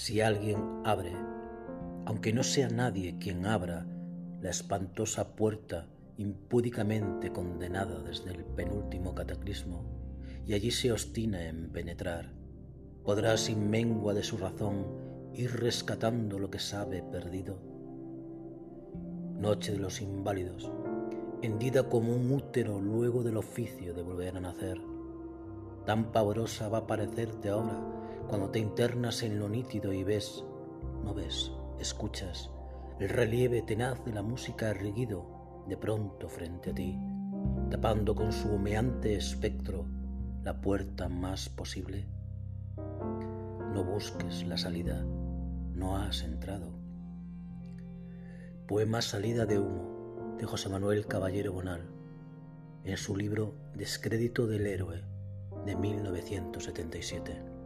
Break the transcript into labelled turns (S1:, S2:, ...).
S1: si alguien abre, aunque no sea nadie quien abra la espantosa puerta impúdicamente condenada desde el penúltimo cataclismo, y allí se obstina en penetrar, podrá sin mengua de su razón ir rescatando lo que sabe perdido. Noche de los inválidos, hendida como un útero luego del oficio de volver a nacer. Tan pavorosa va a parecerte ahora cuando te internas en lo nítido y ves, no ves, escuchas, el relieve tenaz de la música erguido de pronto frente a ti, tapando con su humeante espectro la puerta más posible. No busques la salida, no has entrado. Poema Salida de humo de José Manuel Caballero Bonal en su libro Descrédito del héroe de 1977.